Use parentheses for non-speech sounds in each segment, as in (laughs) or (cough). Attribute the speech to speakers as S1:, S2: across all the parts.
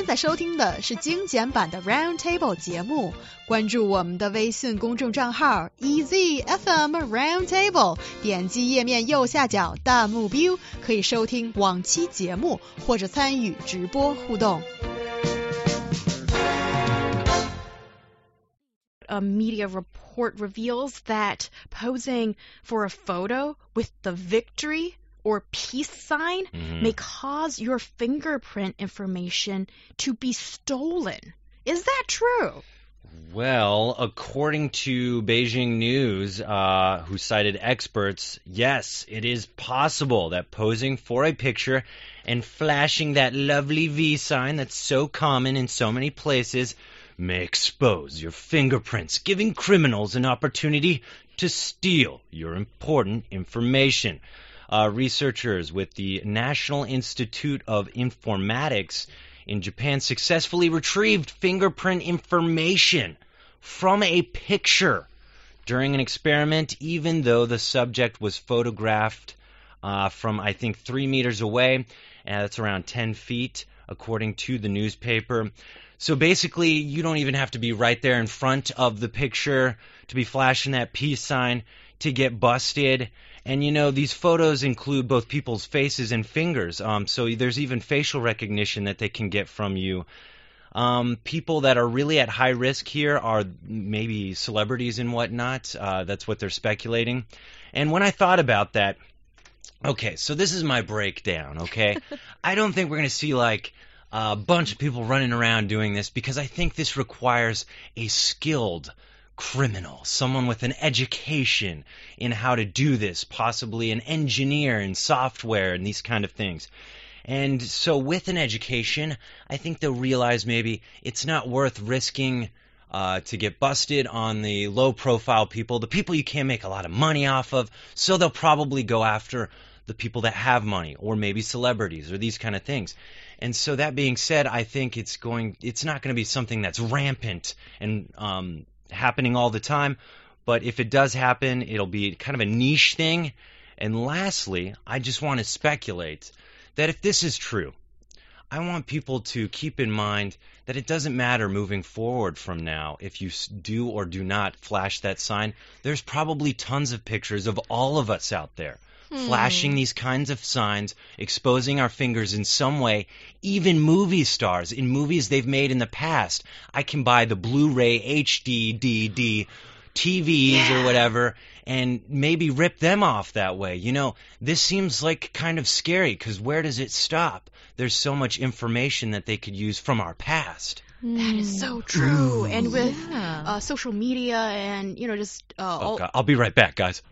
S1: 现在收听的是精简版的 Round Table 节目，关注我们的微信公众账号 EZFM Round Table，点击页面右下角弹幕 view，可以收听往期节目或者参与直播互动。
S2: A media report reveals that posing for a photo with the victory or peace sign
S3: Mhm.
S2: may cause your fingerprint information to be stolen. Is that true?
S3: Well, according to Beijing News, uh, who cited experts, yes, it is possible that posing for a picture and flashing that lovely V sign that's so common in so many places may expose your fingerprints, giving criminals an opportunity to steal your important information. Uh, researchers with the National Institute of Informatics in Japan successfully retrieved fingerprint information from a picture during an experiment, even though the subject was photographed uh, from, I think, three meters away. And that's around 10 feet, according to the newspaper. So basically, you don't even have to be right there in front of the picture to be flashing that peace sign to get busted. And you know, these photos include both people's faces and fingers. Um, so there's even facial recognition that they can get from you. Um, people that are really at high risk here are maybe celebrities and whatnot. Uh, that's what they're speculating. And when I thought about that, okay, so this is my breakdown, okay? (laughs) I don't think we're going to see like a bunch of people running around doing this because I think this requires a skilled criminal, someone with an education in how to do this, possibly an engineer in software and these kind of things. And so, with an education, I think they'll realize maybe it's not worth risking uh, to get busted on the low profile people, the people you can't make a lot of money off of. So, they'll probably go after the people that have money, or maybe celebrities, or these kind of things. And so, that being said, I think it's going, it's not going to be something that's rampant and um, happening all the time. But if it does happen, it'll be kind of a niche thing. And lastly, I just want to speculate that if this is true, I want people to keep in mind that it doesn't matter moving forward from now if you do or do not flash that sign. There's probably tons of pictures of all of us out there flashing these kinds of signs, exposing our fingers in some way. Even movie stars in movies they've made in the past. I can buy the Blu-ray HD DVD TVs or whatever and maybe rip them off that way. You know, this seems like kind of scary because where does it stop? There's so much information that they could use from our past.
S2: That is so true. And with
S1: Yeah.
S2: uh, social media and, you know, just uh,
S3: Oh,
S2: all.
S3: God. I'll be right back, guys. (laughs)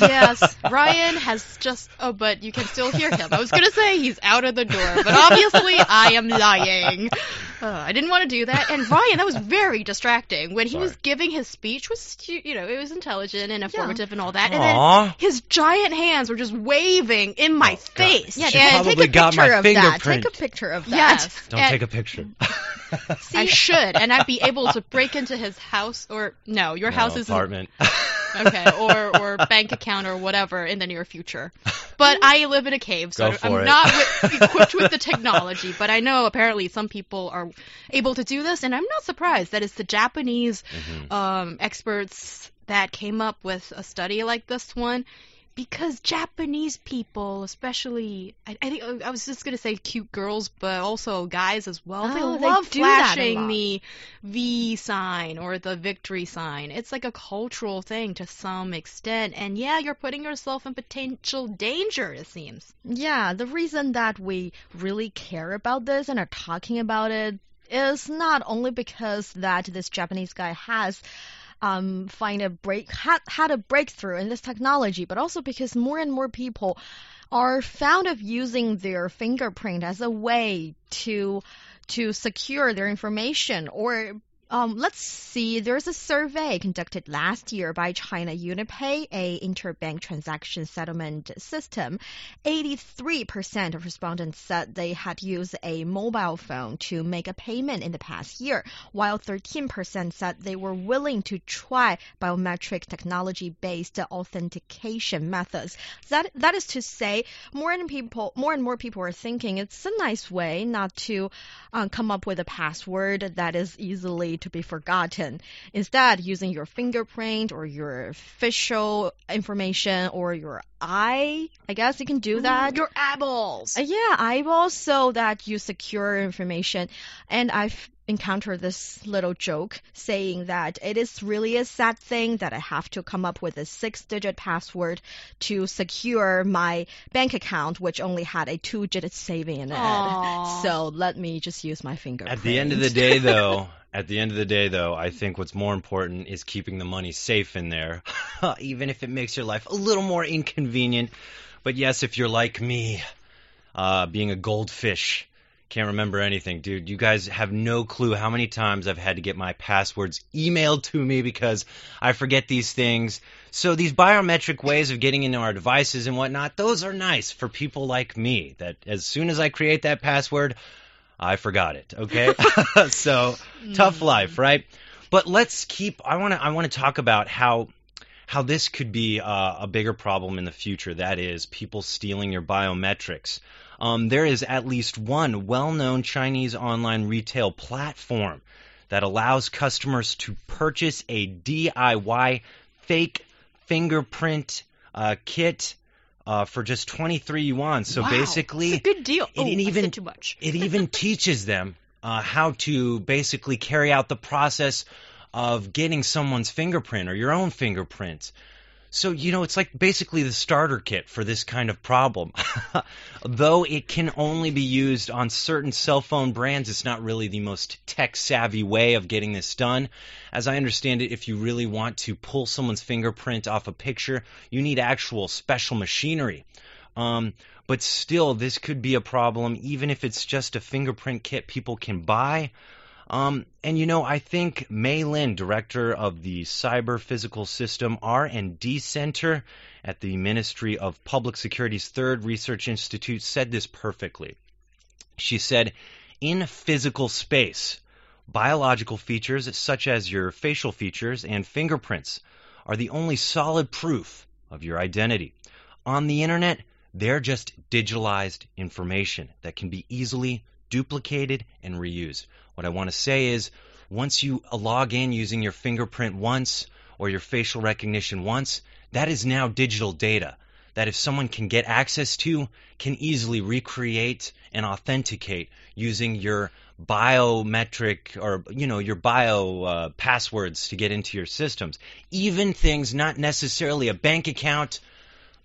S2: yes, Ryan has just. Oh, but you can still hear him. I was going to say he's out of the door, but obviously I am lying. Uh, I didn't want to do that. And Ryan, that was very distracting. When he was giving his speech, was you know, it was intelligent and informative and all that. And
S3: Aw.
S2: then his giant hands were just waving in my
S3: Oh, God.
S2: face.
S3: Yeah,
S1: Yeah, Dan, take a
S3: got my
S1: picture of that. Take a picture of that.
S2: Yes.
S3: Don't
S2: and
S3: take a picture.
S2: I (laughs) should, and I'd be able to break into his house, or no, your house
S3: No,
S2: is
S3: apartment. (laughs)
S2: okay, or or bank account or whatever in the near future. But I live in a cave, so I'm
S3: it.
S2: not equipped with the technology. But I know apparently some people are able to do this, and I'm not surprised that it's the Japanese
S3: Mhm.
S2: um, experts that came up with a study like this one. Because Japanese people, especially, I, I think I was just gonna say cute girls, but also guys as well. they
S1: Oh, they
S2: love
S1: do
S2: flashing the V sign or the victory sign. It's like a cultural thing to some extent. And yeah, you're putting yourself in potential danger, it seems.
S1: Yeah, the reason that we really care about this and are talking about it is not only because that this Japanese guy has um, find a break had, had a breakthrough in this technology, but also because more and more people are found of using their fingerprint as a way to to secure their information or um, let's see. There's a survey conducted last year by China UnionPay, a interbank transaction settlement system. 83% of respondents said they had used a mobile phone to make a payment in the past year, while 13% said they were willing to try biometric technology-based authentication methods. That that is to say, more and people, more and more people are thinking it's a nice way not to uh, come up with a password that is easily to be forgotten. Instead, using your fingerprint or your facial information or your eye, I guess you can do that.
S2: Your eyeballs.
S1: Uh, yeah, eyeballs, so that you secure information. And I've encountered this little joke saying that it is really a sad thing that I have to come up with a six digit password to secure my bank account, which only had a two digit saving in it.
S2: Aw.
S1: So let me just use my finger.
S3: At the end of the day, though, (laughs) at the end of the day, though, I think what's more important is keeping the money safe in there, (laughs) even if it makes your life a little more inconvenient. But yes, if you're like me, uh, being a goldfish, can't remember anything, dude. You guys have no clue how many times I've had to get my passwords emailed to me because I forget these things. So these biometric ways of getting into our devices and whatnot, those are nice for people like me. That as soon as I create that password, I forgot it. Okay, (laughs) (laughs) so tough life, right? But let's keep. I want to. I want to talk about how how this could be uh, a bigger problem in the future. That is, people stealing your biometrics. Um, there is at least one well-known Chinese online retail platform that allows customers to purchase a DIY fake fingerprint uh, kit uh, for just 23 yuan. So
S2: Wow,
S3: basically,
S2: it's a good deal.
S3: it
S2: oh,
S3: even-
S2: too much. (laughs)
S3: it even teaches them uh, how to basically carry out the process of getting someone's fingerprint or your own fingerprint. So, you know, it's like basically the starter kit for this kind of problem. (laughs) Though it can only be used on certain cell phone brands, it's not really the most tech savvy way of getting this done. As I understand it, if you really want to pull someone's fingerprint off a picture, you need actual special machinery. Um, but still, this could be a problem, even if it's just a fingerprint kit people can buy. Um, and you know, I think Mei Lin, director of the Cyber Physical System R&D Center at the Ministry of Public Security's Third Research Institute, said this perfectly. She said, "In physical space, biological features such as your facial features and fingerprints are the only solid proof of your identity. On the internet, they're just digitalized information that can be easily duplicated and reused. What I want to say is once you log in using your fingerprint once or your facial recognition once, that is now digital data that if someone can get access to, can easily recreate and authenticate using your biometric or you know your bio uh, passwords to get into your systems. Even things not necessarily a bank account,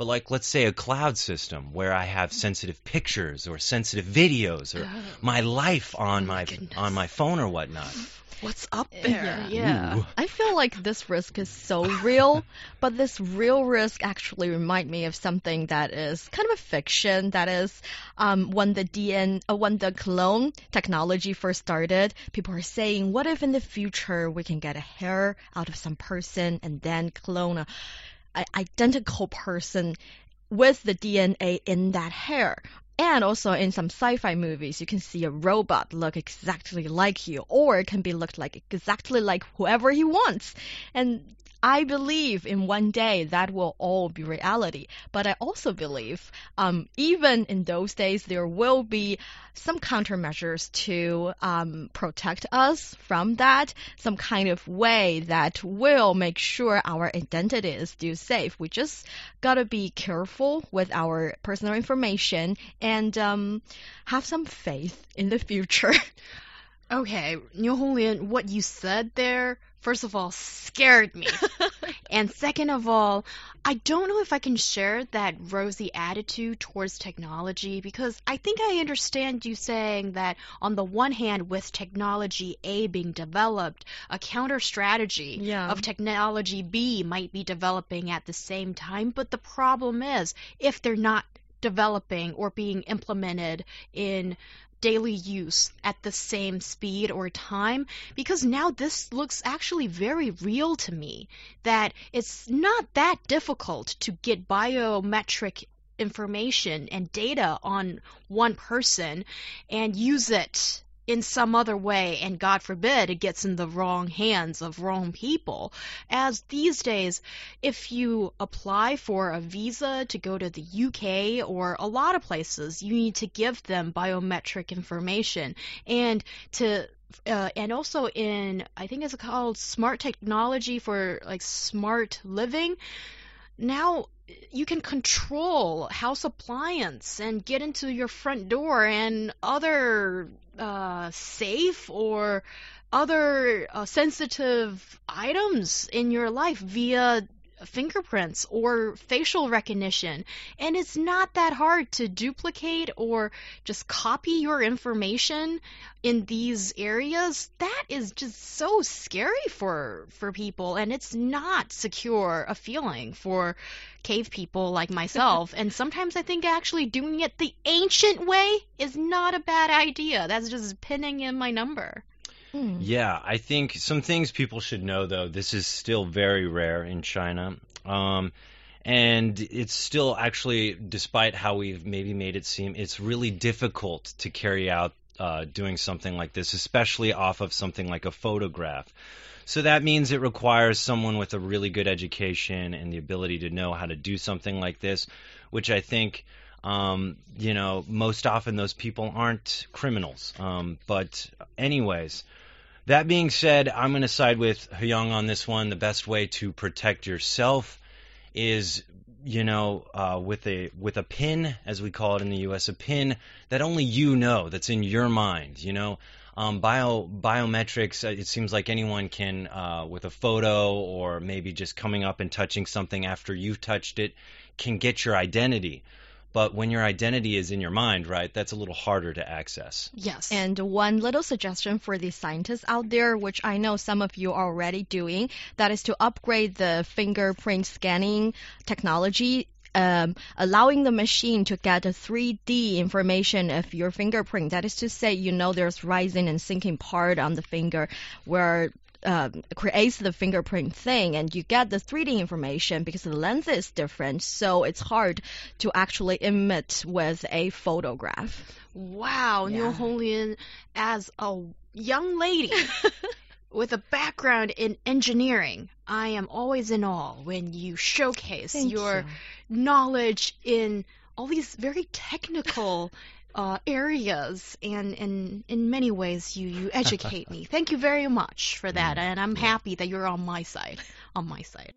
S3: but like let's say a cloud system where I have sensitive pictures or sensitive videos or my life on my
S2: goodness.
S3: on my phone or whatnot.
S2: What's up there?
S1: Yeah.
S2: yeah.
S1: I feel like this risk is so real, but this real risk actually remind me of something that is kind of a fiction. That is, um, when the DN, uh, when the clone technology first started, people are saying, what if in the future we can get a hair out of some person and then clone a, a identical person with the DNA in that hair. And also in some sci-fi movies, you can see a robot look exactly like you, or it can be looked like exactly like whoever he wants. And I believe in one day that will all be reality. But I also believe, um, even in those days, there will be some countermeasures to um, protect us from that, some kind of way that will make sure our identity is still safe. We just gotta be careful with our personal information and um, have some faith in the future. (laughs)
S2: Okay, Niu Honglin, what you said there, first of all, scared me. (laughs) and second of all, I don't know if I can share that rosy attitude towards technology because I think I understand you saying that on the one hand, with technology A being developed, a counter strategy
S1: Yeah.
S2: of technology B might be developing at the same time. But the problem is, if they're not developing or being implemented in daily use at the same speed or time because now this looks actually very real to me that it's not that difficult to get biometric information and data on one person and use it in some other way, and God forbid it gets in the wrong hands of wrong people. As these days, if you apply for a visa to go to the UK or a lot of places, you need to give them biometric information and to uh, and also in I think it's called smart technology for like smart living. Now you can control house appliance and get into your front door and other uh, safe or other uh, sensitive items in your life via fingerprints or facial recognition. And it's not that hard to duplicate or just copy your information in these areas. That is just so scary for for people and it's not secure a feeling for cave people like myself. (laughs) and sometimes I think actually doing it the ancient way is not a bad idea. That's just pinning in my number.
S3: Mm. Yeah, I think some things people should know though. This is still very rare in China. Um, and it's still actually, despite how we've maybe made it seem, it's really difficult to carry out uh, doing something like this, especially off of something like a photograph. So that means it requires someone with a really good education and the ability to know how to do something like this, which I think, um, you know, most often those people aren't criminals. Um, but, anyways, that being said, I'm going to side with Hyung on this one. The best way to protect yourself is you know, uh, with a with a pin, as we call it in the U.S., a pin that only you know, that's in your mind. You know, um, bio biometrics. Uh, it seems like anyone can, uh, with a photo or maybe just coming up and touching something after you've touched it, can get your identity. But when your identity is in your mind, right, that's a little harder to access.
S2: Yes.
S1: And one little suggestion for the scientists out there, which I know some of you are already doing, that is to upgrade the fingerprint scanning technology um, allowing the machine to get a 3D information of your fingerprint. That is to say, you know there's rising and sinking part on the finger where uh, creates the fingerprint thing, and you get the 3D information because the lens is different, so it's hard to actually emit with a photograph.
S2: Wow, yeah. Niu Honglin, as a young lady (laughs) with a background in engineering, I am always in awe when you showcase
S1: Thank
S2: your
S1: you.
S2: knowledge in all these very technical uh, areas, and, and in many ways you, you educate (laughs) me. Thank you very much for that, mm. and I'm happy that you're on my side. On my side.